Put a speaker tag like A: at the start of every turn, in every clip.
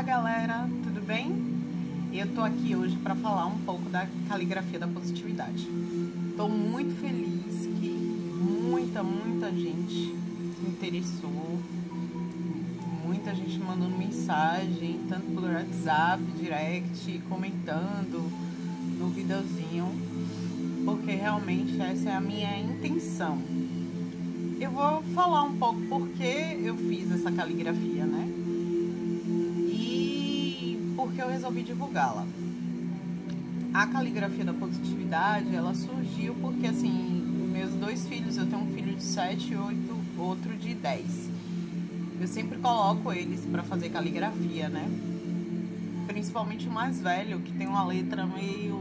A: Olá, galera, tudo bem? Eu tô aqui hoje para falar um pouco da caligrafia da positividade. Tô muito feliz que muita, muita gente se interessou, muita gente mandando mensagem, tanto pelo WhatsApp, direct, comentando no videozinho, porque realmente essa é a minha intenção. Eu vou falar um pouco porque eu fiz essa caligrafia, né? Eu resolvi divulgá-la. A caligrafia da positividade, ela surgiu porque, assim, meus dois filhos, eu tenho um filho de 7 e 8, outro de 10. Eu sempre coloco eles para fazer caligrafia, né? Principalmente o mais velho, que tem uma letra meio.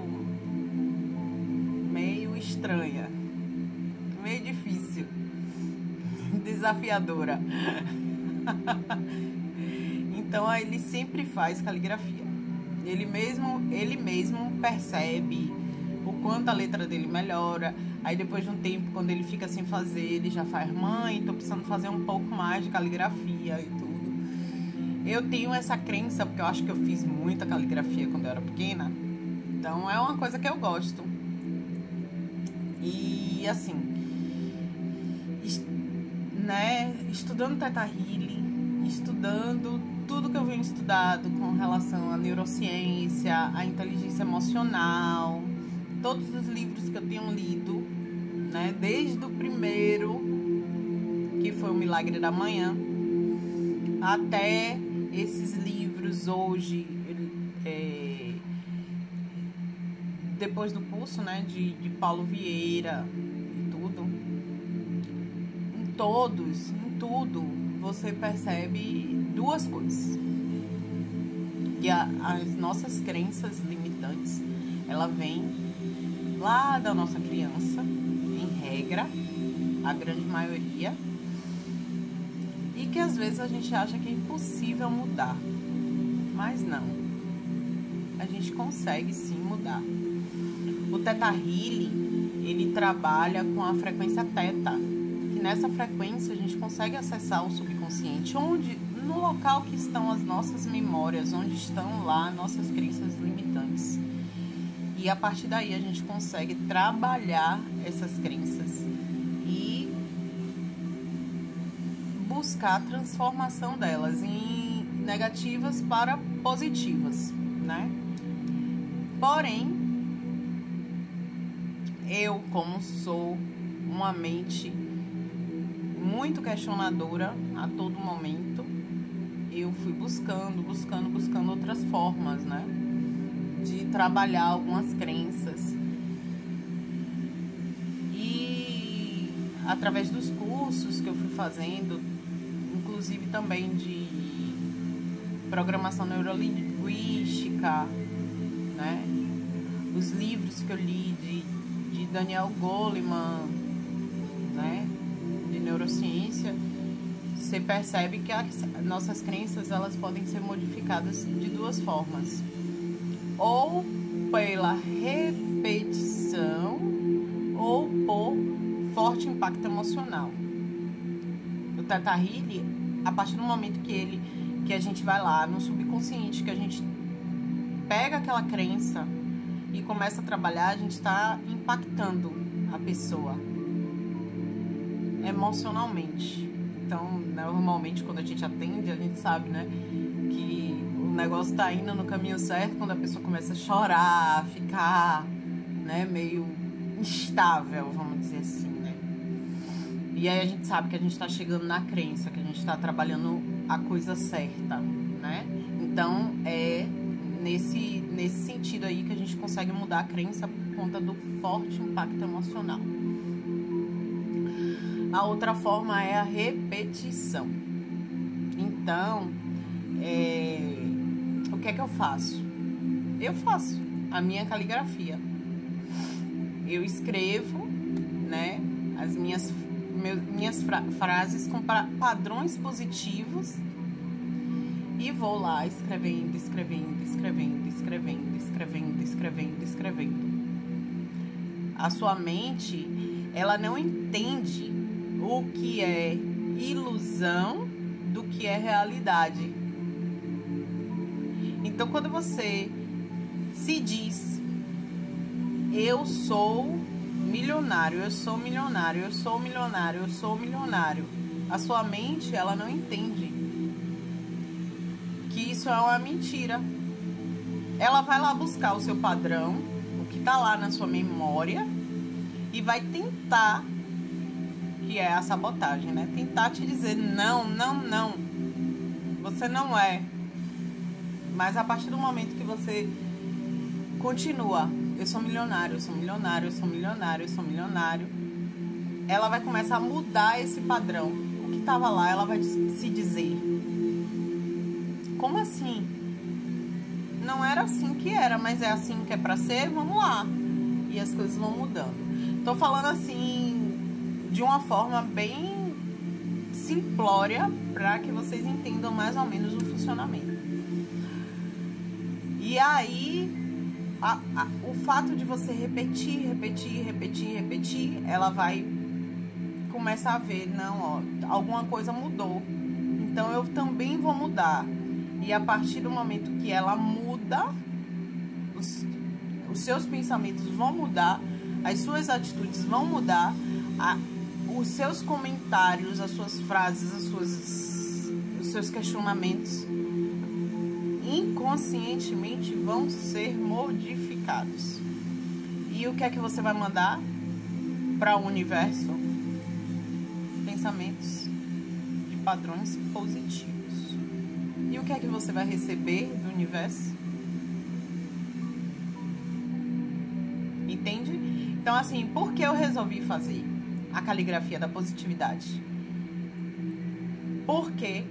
A: meio estranha. Meio difícil. Desafiadora. Então ele sempre faz caligrafia. Ele mesmo, ele mesmo percebe o quanto a letra dele melhora. Aí depois de um tempo, quando ele fica sem fazer, ele já faz, mãe, tô precisando fazer um pouco mais de caligrafia e tudo. Eu tenho essa crença, porque eu acho que eu fiz muita caligrafia quando eu era pequena. Então é uma coisa que eu gosto. E assim, né, estudando Teta Healing, estudando tudo que eu venho estudado com relação à neurociência, à inteligência emocional, todos os livros que eu tenho lido, né, desde o primeiro, que foi o Milagre da Manhã, até esses livros hoje, é, depois do curso, né, de, de Paulo Vieira e tudo, em todos, em tudo, você percebe duas coisas. Que a, as nossas crenças limitantes, ela vem lá da nossa criança, em regra, a grande maioria, e que às vezes a gente acha que é impossível mudar, mas não. A gente consegue sim mudar. O Teta Healing, ele trabalha com a frequência teta, nessa frequência a gente consegue acessar o subconsciente, onde no local que estão as nossas memórias, onde estão lá nossas crenças limitantes. E a partir daí a gente consegue trabalhar essas crenças e buscar a transformação delas em negativas para positivas, né? Porém, eu como sou uma mente muito questionadora a todo momento, eu fui buscando, buscando, buscando outras formas, né? De trabalhar algumas crenças. E através dos cursos que eu fui fazendo, inclusive também de programação neurolinguística, né? Os livros que eu li de, de Daniel Goleman, né? Neurociência você percebe que as nossas crenças elas podem ser modificadas de duas formas. Ou pela repetição ou por forte impacto emocional. O Teta Healing, a partir do momento que ele que a gente vai lá no subconsciente, que a gente pega aquela crença e começa a trabalhar, a gente está impactando a pessoa emocionalmente. Então, normalmente, quando a gente atende, a gente sabe, né, que o negócio tá indo no caminho certo quando a pessoa começa a chorar, ficar, né, meio instável, vamos dizer assim, né. E aí a gente sabe que a gente tá chegando na crença, que a gente tá trabalhando a coisa certa, né. Então, é nesse, nesse sentido aí que a gente consegue mudar a crença por conta do forte impacto emocional. A outra forma é a repetição. Então, é, o que é que eu faço? Eu faço a minha caligrafia. Eu escrevo, né, as minhas, meu, minhas fra frases com padrões positivos e vou lá escrevendo, escrevendo, escrevendo, escrevendo, escrevendo, escrevendo, escrevendo. A sua mente, ela não entende o que é ilusão do que é realidade. Então, quando você se diz, eu sou milionário, eu sou milionário, eu sou milionário, eu sou milionário, a sua mente, ela não entende que isso é uma mentira. Ela vai lá buscar o seu padrão, o que está lá na sua memória, e vai tentar, que é a sabotagem, né? Tentar te dizer não, não, não. Você não é. Mas a partir do momento que você continua, eu sou milionário, eu sou milionário, eu sou milionário, eu sou milionário, ela vai começar a mudar esse padrão. O que estava lá, ela vai se dizer. Como assim? Não era assim que era, mas é assim que é para ser, vamos lá. E as coisas vão mudando. Tô falando assim de uma forma bem simplória para que vocês entendam mais ou menos o funcionamento. E aí, a, a, o fato de você repetir, repetir, repetir, repetir, ela vai começar a ver, não, ó, alguma coisa mudou. Então eu também vou mudar. E a partir do momento que ela muda, os, os seus pensamentos vão mudar, as suas atitudes vão mudar, a, os seus comentários, as suas frases, as suas, os seus questionamentos inconscientemente vão ser modificados. E o que é que você vai mandar para o universo? Pensamentos de padrões positivos. E o que é que você vai receber do universo? Entende? Então, assim, por que eu resolvi fazer a caligrafia da positividade? Porque,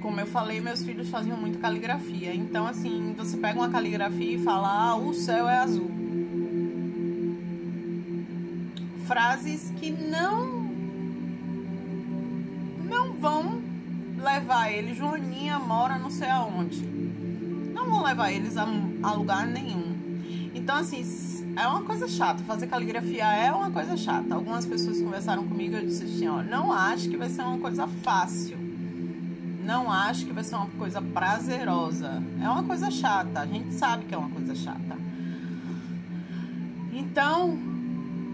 A: como eu falei, meus filhos faziam muito caligrafia. Então, assim, você pega uma caligrafia e fala: ah, o céu é azul. Frases que não. não vão levar ele. Joaninha mora não sei aonde. Não vão levar eles a, a lugar nenhum. Então, assim, é uma coisa chata. Fazer caligrafia é uma coisa chata. Algumas pessoas conversaram comigo e eu disse assim, ó, não acho que vai ser uma coisa fácil. Não acho que vai ser uma coisa prazerosa. É uma coisa chata. A gente sabe que é uma coisa chata. Então,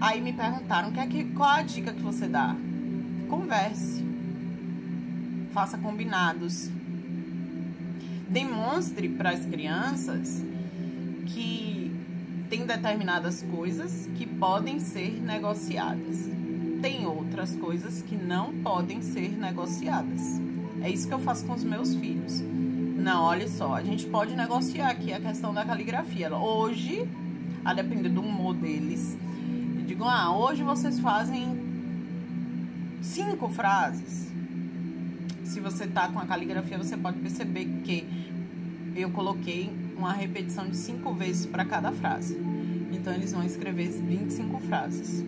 A: aí me perguntaram que é que, qual a dica que você dá? Converse. Faça combinados. Demonstre para as crianças tem determinadas coisas que podem ser negociadas. Tem outras coisas que não podem ser negociadas. É isso que eu faço com os meus filhos. Não, olha só, a gente pode negociar aqui a questão da caligrafia. Hoje, a depender do humor deles, eu digo, ah, hoje vocês fazem cinco frases. Se você tá com a caligrafia, você pode perceber que eu coloquei uma repetição de cinco vezes para cada frase. Então, eles vão escrever 25 frases.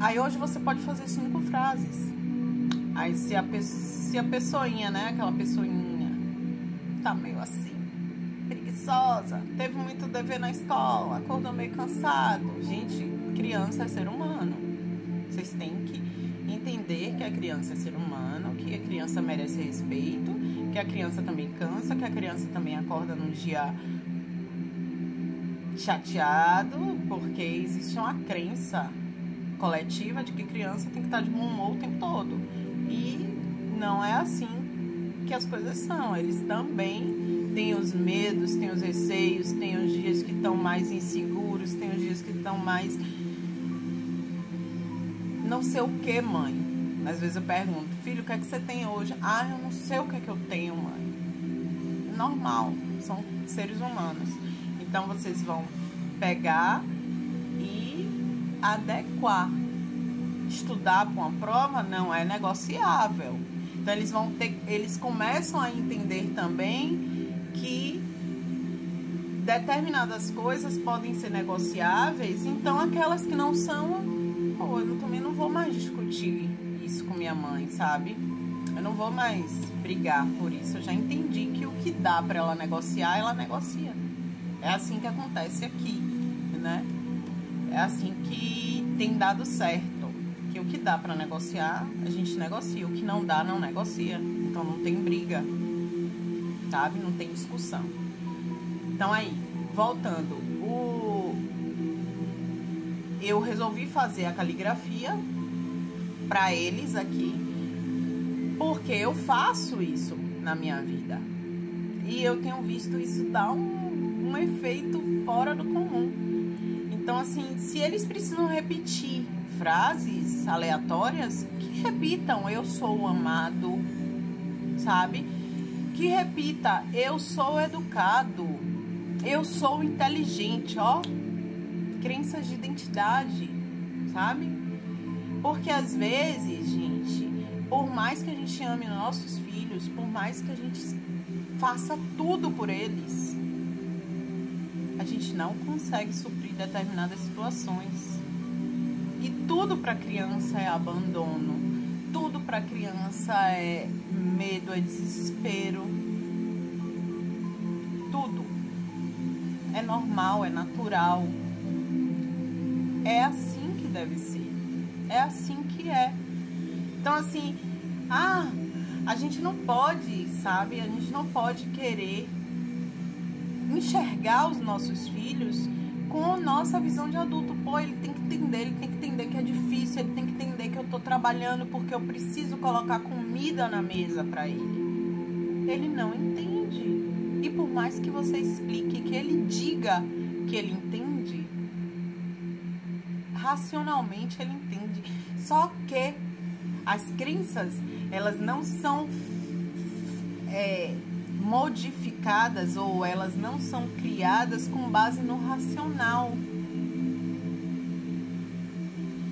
A: Aí, hoje você pode fazer cinco frases. Aí, se a, se a pessoinha, né, aquela pessoinha, tá meio assim, preguiçosa, teve muito dever na escola, acordou meio cansado. Gente, criança é ser humano. Vocês têm que entender que a criança é ser humano, que a criança merece respeito que a criança também cansa, que a criança também acorda num dia chateado, porque existe uma crença coletiva de que criança tem que estar de bom humor o tempo todo. E não é assim que as coisas são. Eles também têm os medos, têm os receios, têm os dias que estão mais inseguros, têm os dias que estão mais. Não sei o que, mãe. Às vezes eu pergunto, filho, o que é que você tem hoje? Ah, eu não sei o que é que eu tenho, mãe. Normal, são seres humanos. Então vocês vão pegar e adequar. Estudar para uma prova não é negociável. Então eles vão ter, eles começam a entender também que determinadas coisas podem ser negociáveis, então aquelas que não são, pô, eu também não vou mais discutir com minha mãe, sabe? Eu não vou mais brigar por isso. Eu já entendi que o que dá para ela negociar, ela negocia. É assim que acontece aqui, né? É assim que tem dado certo. Que o que dá para negociar, a gente negocia. O que não dá, não negocia. Então não tem briga, sabe? Não tem discussão. Então aí, voltando, o... eu resolvi fazer a caligrafia para eles aqui, porque eu faço isso na minha vida. E eu tenho visto isso dar um, um efeito fora do comum. Então, assim, se eles precisam repetir frases aleatórias, que repitam eu sou amado, sabe? Que repita eu sou educado, eu sou inteligente, ó. Crenças de identidade, sabe? Porque às vezes, gente, por mais que a gente ame nossos filhos, por mais que a gente faça tudo por eles, a gente não consegue suprir determinadas situações. E tudo para criança é abandono, tudo para criança é medo, é desespero. Tudo. É normal, é natural. É assim que deve ser. É assim que é. Então assim, ah, a gente não pode, sabe? A gente não pode querer enxergar os nossos filhos com nossa visão de adulto. Pô, ele tem que entender, ele tem que entender que é difícil, ele tem que entender que eu tô trabalhando porque eu preciso colocar comida na mesa para ele. Ele não entende. E por mais que você explique, que ele diga que ele entende, racionalmente ele entende. Só que as crenças, elas não são é, modificadas ou elas não são criadas com base no racional.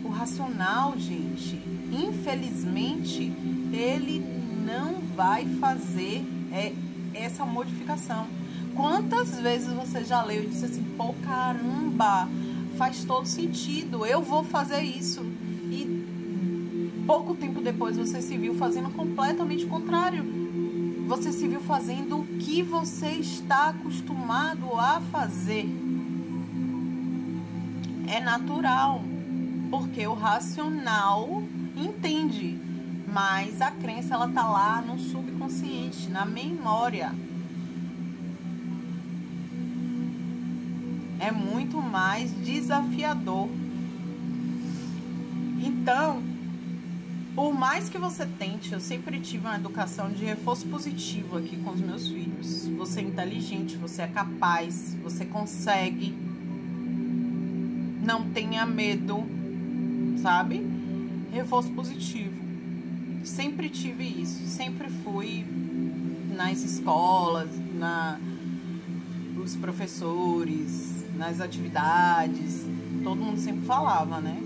A: O racional, gente, infelizmente, ele não vai fazer é, essa modificação. Quantas vezes você já leu e disse assim, pô, caramba, faz todo sentido, eu vou fazer isso pouco tempo depois você se viu fazendo completamente o contrário. Você se viu fazendo o que você está acostumado a fazer. É natural, porque o racional entende, mas a crença ela tá lá no subconsciente, na memória. É muito mais desafiador. Então, por mais que você tente, eu sempre tive uma educação de reforço positivo aqui com os meus filhos. Você é inteligente, você é capaz, você consegue. Não tenha medo, sabe? Reforço positivo. Sempre tive isso, sempre fui nas escolas, na os professores, nas atividades, todo mundo sempre falava, né?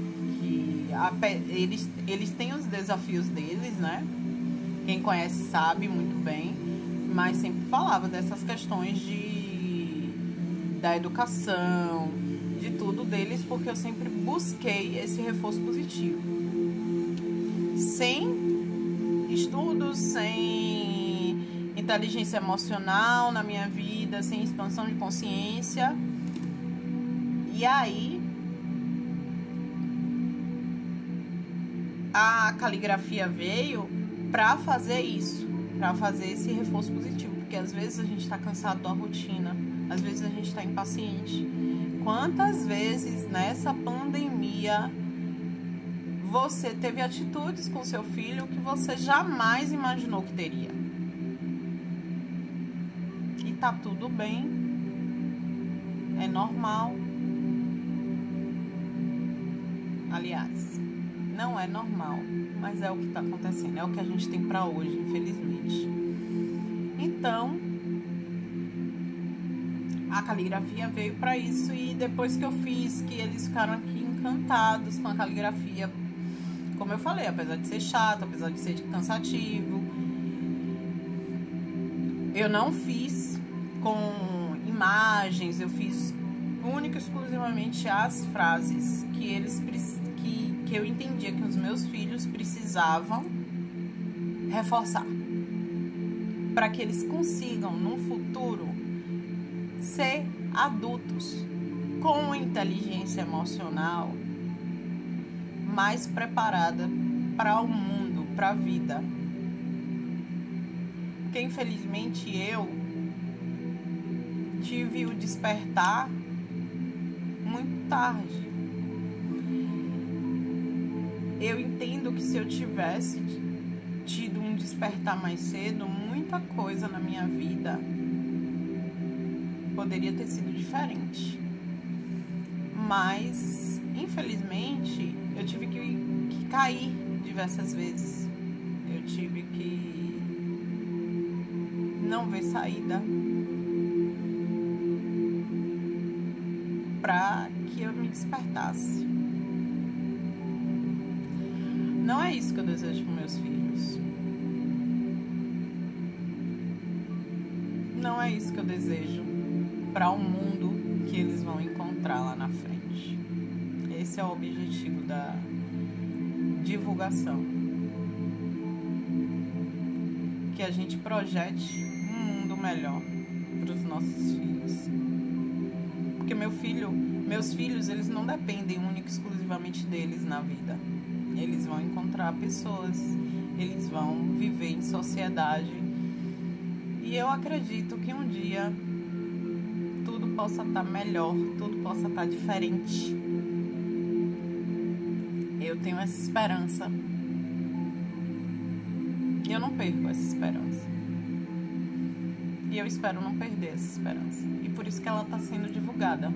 A: a, eles, eles têm os desafios deles, né? Quem conhece sabe muito bem, mas sempre falava dessas questões de da educação, de tudo deles, porque eu sempre busquei esse reforço positivo. Sem estudos, sem inteligência emocional na minha vida, sem expansão de consciência. E aí a caligrafia veio para fazer isso, para fazer esse reforço positivo, porque às vezes a gente está cansado da rotina, às vezes a gente está impaciente. Quantas vezes nessa pandemia você teve atitudes com seu filho que você jamais imaginou que teria? E tá tudo bem, é normal. Aliás, não é normal, mas é o que está acontecendo, é o que a gente tem para hoje, infelizmente. Então, a caligrafia veio para isso e depois que eu fiz, que eles ficaram aqui encantados com a caligrafia, como eu falei, apesar de ser chato, apesar de ser cansativo, eu não fiz com imagens, eu fiz única e exclusivamente as frases que eles precisam que eu entendia que os meus filhos precisavam reforçar para que eles consigam no futuro ser adultos com inteligência emocional mais preparada para o mundo, para a vida. Porque infelizmente eu tive o despertar muito tarde. Eu entendo que se eu tivesse tido um despertar mais cedo, muita coisa na minha vida poderia ter sido diferente. Mas, infelizmente, eu tive que, que cair diversas vezes. Eu tive que não ver saída para que eu me despertasse. Não é isso que eu desejo para meus filhos. Não é isso que eu desejo para o mundo que eles vão encontrar lá na frente. Esse é o objetivo da divulgação. Que a gente projete um mundo melhor para os nossos filhos. Porque meu filho, meus filhos, eles não dependem única e exclusivamente deles na vida eles vão encontrar pessoas, eles vão viver em sociedade. E eu acredito que um dia tudo possa estar melhor, tudo possa estar diferente. Eu tenho essa esperança. E eu não perco essa esperança. E eu espero não perder essa esperança. E por isso que ela está sendo divulgada.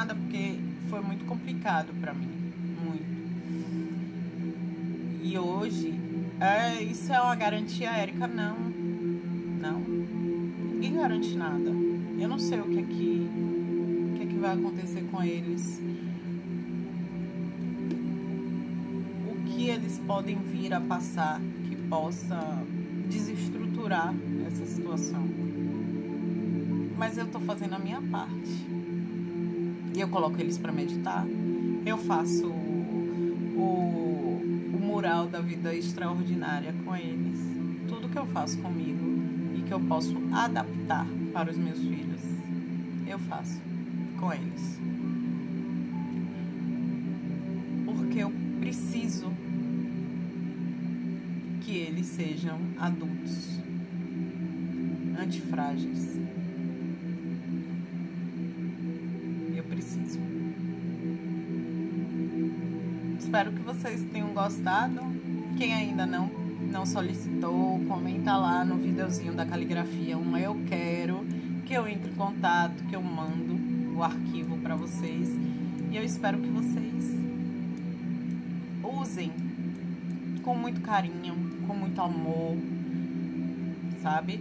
A: Emocionada porque foi muito complicado para mim, muito. E hoje, é, isso é uma garantia, Érica? Não, não. Ninguém garante nada. Eu não sei o que é que, o que, é que vai acontecer com eles. O que eles podem vir a passar que possa desestruturar essa situação. Mas eu tô fazendo a minha parte eu coloco eles para meditar. Eu faço o, o mural da vida extraordinária com eles. Tudo que eu faço comigo e que eu posso adaptar para os meus filhos, eu faço com eles. Porque eu preciso que eles sejam adultos antifrágeis Espero que vocês tenham gostado. Quem ainda não não solicitou, comenta lá no videozinho da caligrafia um eu quero, que eu entre em contato, que eu mando o arquivo para vocês. E eu espero que vocês usem com muito carinho, com muito amor, sabe?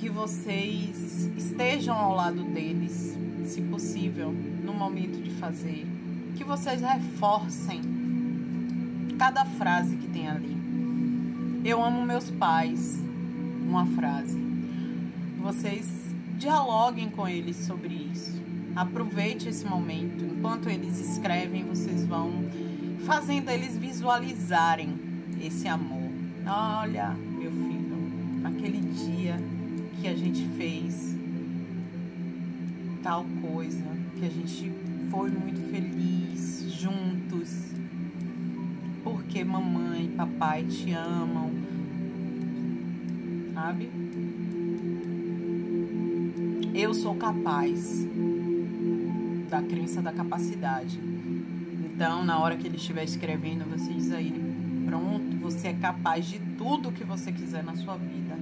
A: Que vocês estejam ao lado deles, se possível, no momento de fazer, que vocês reforcem cada frase que tem ali. Eu amo meus pais, uma frase. Vocês dialoguem com eles sobre isso. Aproveite esse momento. Enquanto eles escrevem, vocês vão fazendo eles visualizarem esse amor. Olha, meu filho, aquele dia que a gente fez tal coisa, que a gente foi muito feliz juntos, porque mamãe e papai te amam, sabe? Eu sou capaz da crença da capacidade. Então, na hora que ele estiver escrevendo, você diz a ele: pronto, você é capaz de tudo que você quiser na sua vida.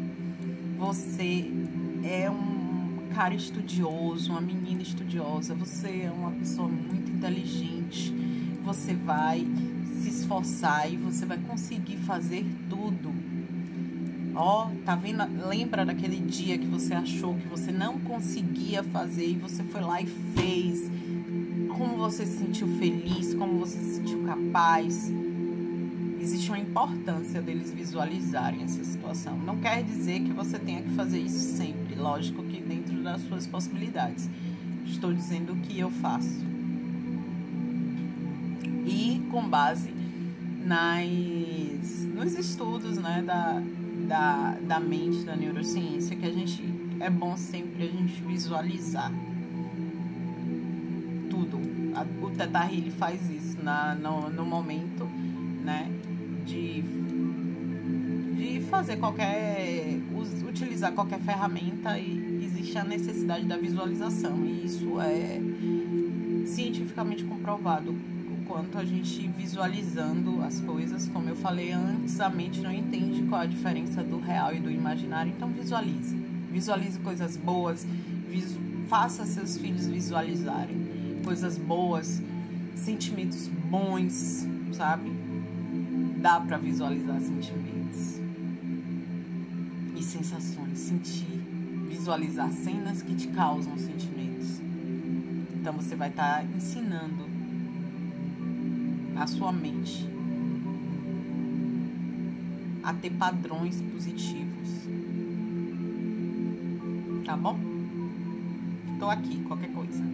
A: Você é um cara estudioso, uma menina estudiosa, você é uma pessoa muito inteligente, você vai se esforçar e você vai conseguir fazer tudo. Ó, oh, tá vendo? Lembra daquele dia que você achou que você não conseguia fazer e você foi lá e fez? Como você se sentiu feliz, como você se sentiu capaz? Existe uma importância deles visualizarem essa situação. Não quer dizer que você tenha que fazer isso sempre, lógico que dentro das suas possibilidades. Estou dizendo o que eu faço. E com base nas, nos estudos né, da, da, da mente, da neurociência, que a gente é bom sempre a gente visualizar tudo. o Teta Healy faz isso na, no, no momento, né? De, de fazer qualquer. utilizar qualquer ferramenta e existe a necessidade da visualização. E isso é cientificamente comprovado quanto a gente visualizando as coisas, como eu falei antes, a mente não entende qual a diferença do real e do imaginário, então visualize. Visualize coisas boas, visu faça seus filhos visualizarem coisas boas, sentimentos bons, sabe? Dá para visualizar sentimentos e sensações, sentir, visualizar cenas que te causam sentimentos. Então você vai estar tá ensinando a sua mente a ter padrões positivos. Tá bom? Estou aqui, qualquer coisa.